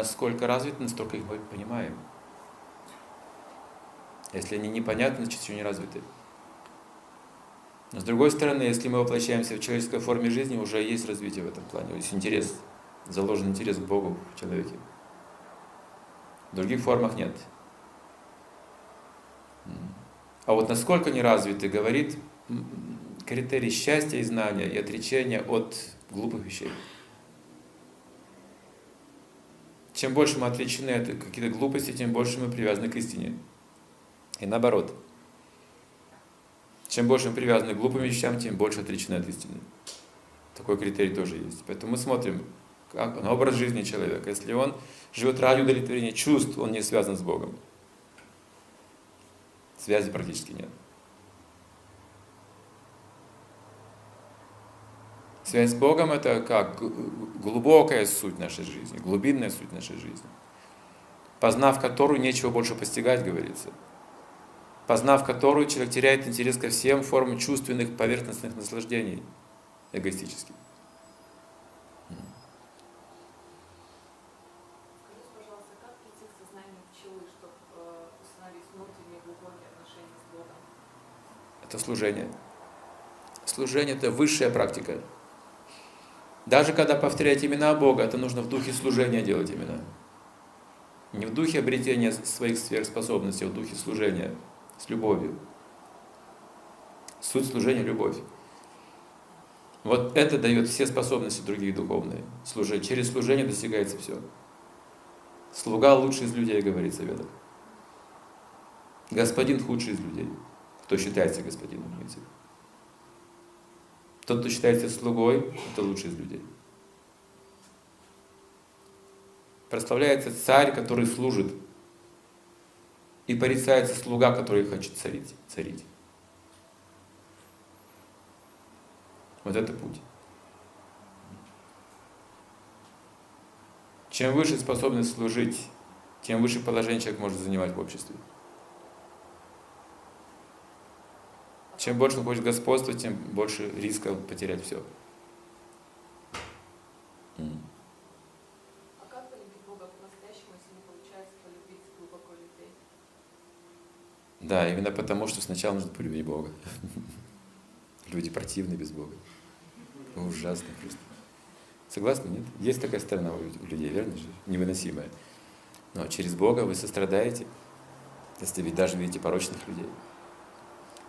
насколько развиты, настолько их мы понимаем. Если они непонятны, значит еще не развиты. Но с другой стороны, если мы воплощаемся в человеческой форме жизни, уже есть развитие в этом плане, есть интерес, заложен интерес к Богу в человеке. В других формах нет. А вот насколько не развиты, говорит критерий счастья и знания и отречения от глупых вещей. Чем больше мы отличены от каких-то глупостей, тем больше мы привязаны к истине. И наоборот. Чем больше мы привязаны к глупым вещам, тем больше отличены от истины. Такой критерий тоже есть. Поэтому мы смотрим как, на образ жизни человека. Если он живет ради удовлетворения чувств, он не связан с Богом. Связи практически нет. Связь с Богом – это как глубокая суть нашей жизни, глубинная суть нашей жизни, познав которую нечего больше постигать, говорится. Познав которую человек теряет интерес ко всем формам чувственных поверхностных наслаждений эгоистических. Это служение. Служение – это высшая практика. Даже когда повторять имена Бога, это нужно в духе служения делать именно. Не в духе обретения своих сверхспособностей, а в духе служения, с любовью. Суть служения – любовь. Вот это дает все способности другие духовные. Служить. Через служение достигается все. Слуга лучший из людей, говорится в Ведах. Господин худший из людей, кто считается господином. Тот, кто считается слугой, это лучший из людей. Прославляется царь, который служит. И порицается слуга, который хочет царить. царить. Вот это путь. Чем выше способность служить, тем выше положение человек может занимать в обществе. Чем больше хочет господства, тем больше риска потерять все. А как полюбить Бога по-настоящему, если не получается полюбить глубоко людей? Да, именно потому, что сначала нужно полюбить Бога. Люди противны без Бога. Ужасно просто. Согласны, нет? Есть такая сторона у людей, верно же? Невыносимая. Но через Бога вы сострадаете, если ведь даже видите порочных людей.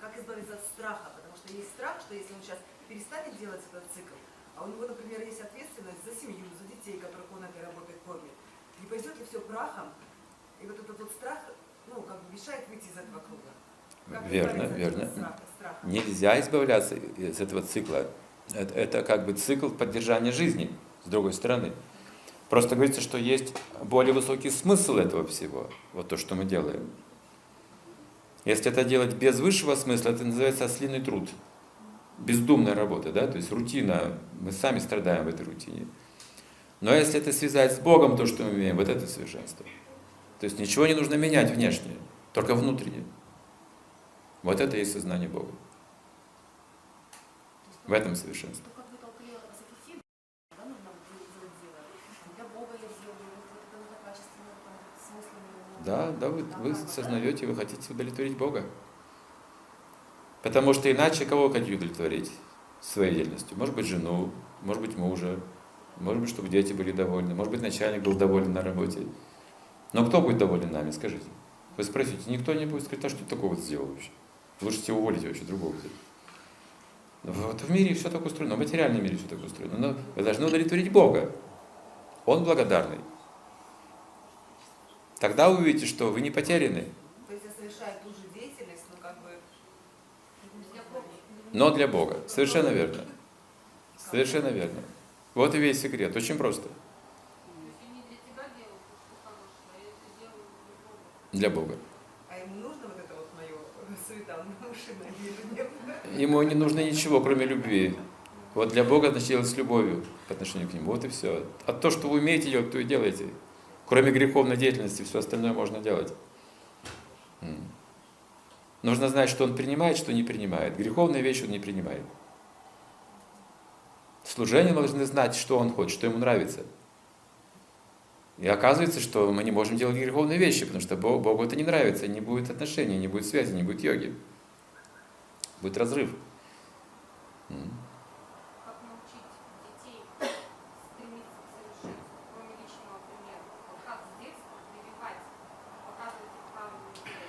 как избавиться от страха, потому что есть страх, что если он сейчас перестанет делать этот цикл, а у него, например, есть ответственность за семью, за детей, которых он этой работой кормит, не пойдет ли все прахом, и вот этот вот страх, ну, как бы мешает выйти из этого круга. Как верно, верно. страха? Нельзя избавляться из этого цикла. Это, это как бы цикл поддержания жизни, с другой стороны. Просто говорится, что есть более высокий смысл этого всего, вот то, что мы делаем. Если это делать без высшего смысла, это называется ослиный труд. Бездумная работа, да, то есть рутина, мы сами страдаем в этой рутине. Но если это связать с Богом, то, что мы имеем, вот это совершенство. То есть ничего не нужно менять внешне, только внутренне. Вот это и сознание Бога. В этом совершенство. То, как вы толкали о сакрифисе, да, нужно делать дело. Для Бога я сделаю, вот это нужно качественно, там, смысленно. Да, да, вы, вы сознаете, вы хотите удовлетворить Бога. Потому что иначе кого хотите удовлетворить своей деятельностью? Может быть, жену, может быть, мужа, может быть, чтобы дети были довольны, может быть, начальник был доволен на работе. Но кто будет доволен нами, скажите? Вы спросите, никто не будет сказать, а что такого сделал вообще? Лучше тебе уволить вообще другого. Вот в мире все так устроено, в материальном мире все так устроено. Но вы должны удовлетворить Бога. Он благодарный. Тогда вы увидите, что вы не потеряны, но для Бога. Совершенно верно. Совершенно верно. Вот и весь секрет. Очень просто. Для Бога. А ему нужно вот это вот мое суета наушенная ежедневно? Ему не нужно ничего, кроме любви. Вот для Бога значит делать с любовью по отношению к Нему. Вот и все. А то, что вы умеете делать, то и делайте. Кроме греховной деятельности, все остальное можно делать. Нужно знать, что он принимает, что не принимает. Греховные вещи он не принимает. Служение должны знать, что он хочет, что ему нравится. И оказывается, что мы не можем делать греховные вещи, потому что Богу это не нравится, не будет отношений, не будет связи, не будет йоги. Будет разрыв. М. Как научить детей стремиться к совершенству, кроме личного примера? Вот как с детства прививать, показывать им правильную идею?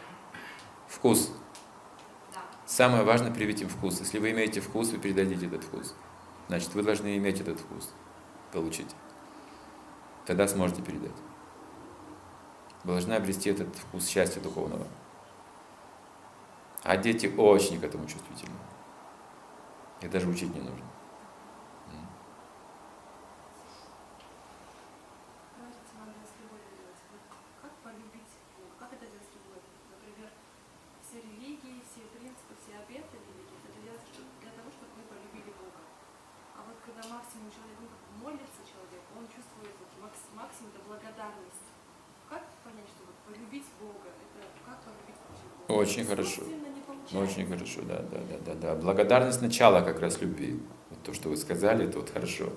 Вкус. Самое важное привить им вкус. Если вы имеете вкус, вы передадите этот вкус. Значит, вы должны иметь этот вкус, получить. Тогда сможете передать. Вы должны обрести этот вкус счастья духовного. А дети очень к этому чувствительны. Их даже учить не нужно. М. Давайте вам с любовью делать. Вот Как полюбить Бога? Как это делать с любовью? Например, все религии, все принципы, все обеты великие, это делается что- для того, чтобы мы полюбили Бога. А вот когда максимум человек ну, как молится человек, он чувствует вот макс- максимум это благодарность. Как понять, что вот полюбить Бога, это как полюбить вообще Бога? Очень хорошо. Очень хорошо, да, да, да, да, да. Благодарность начала как раз любви. Вот то, что вы сказали, это вот хорошо.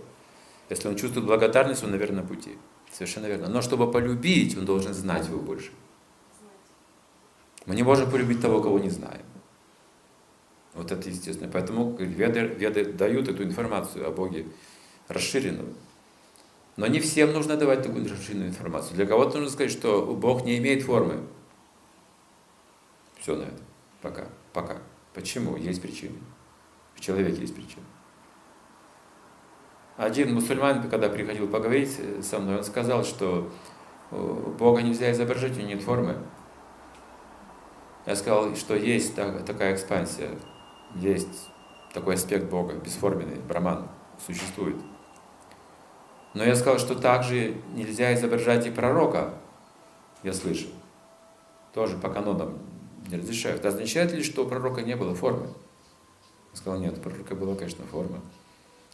Если он чувствует благодарность, он на верном пути. Совершенно верно. Но чтобы полюбить, он должен знать его больше. Мы не можем полюбить того, кого не знаем. Вот это естественно. Поэтому веды, веды дают эту информацию о Боге расширенную. Но не всем нужно давать такую расширенную информацию. Для кого-то нужно сказать, что Бог не имеет формы. Все на этом. Пока. Пока. Почему? Есть причины. В человеке есть причины. Один мусульманин, когда приходил поговорить со мной, он сказал, что э, Бога нельзя изображать, у него нет формы. Я сказал, что есть так- такая экспансия, есть такой аспект Бога, бесформенный, браман, существует. Но я сказал, что также нельзя изображать и пророка, я слышал. Тоже по канонам не разрешают. Означает ли, что у пророка не было формы? Я сказал, нет, у пророка была, конечно, форма.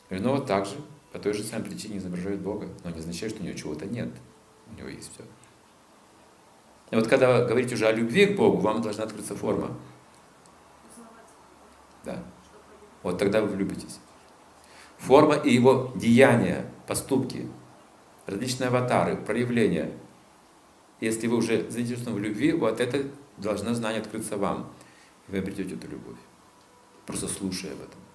Говорю, ну так же, по той же самой причине изображают Бога, но не означает, что у него чего-то нет. У него есть все. И вот когда вы говорите уже о любви к Богу, вам должна открыться форма. Да. Вот тогда вы влюбитесь. Форма и его деяния, поступки, различные аватары, проявления. Если вы уже заинтересованы в любви, вот это должно знание открыться вам. И вы обретете эту любовь. Просто слушая об этом.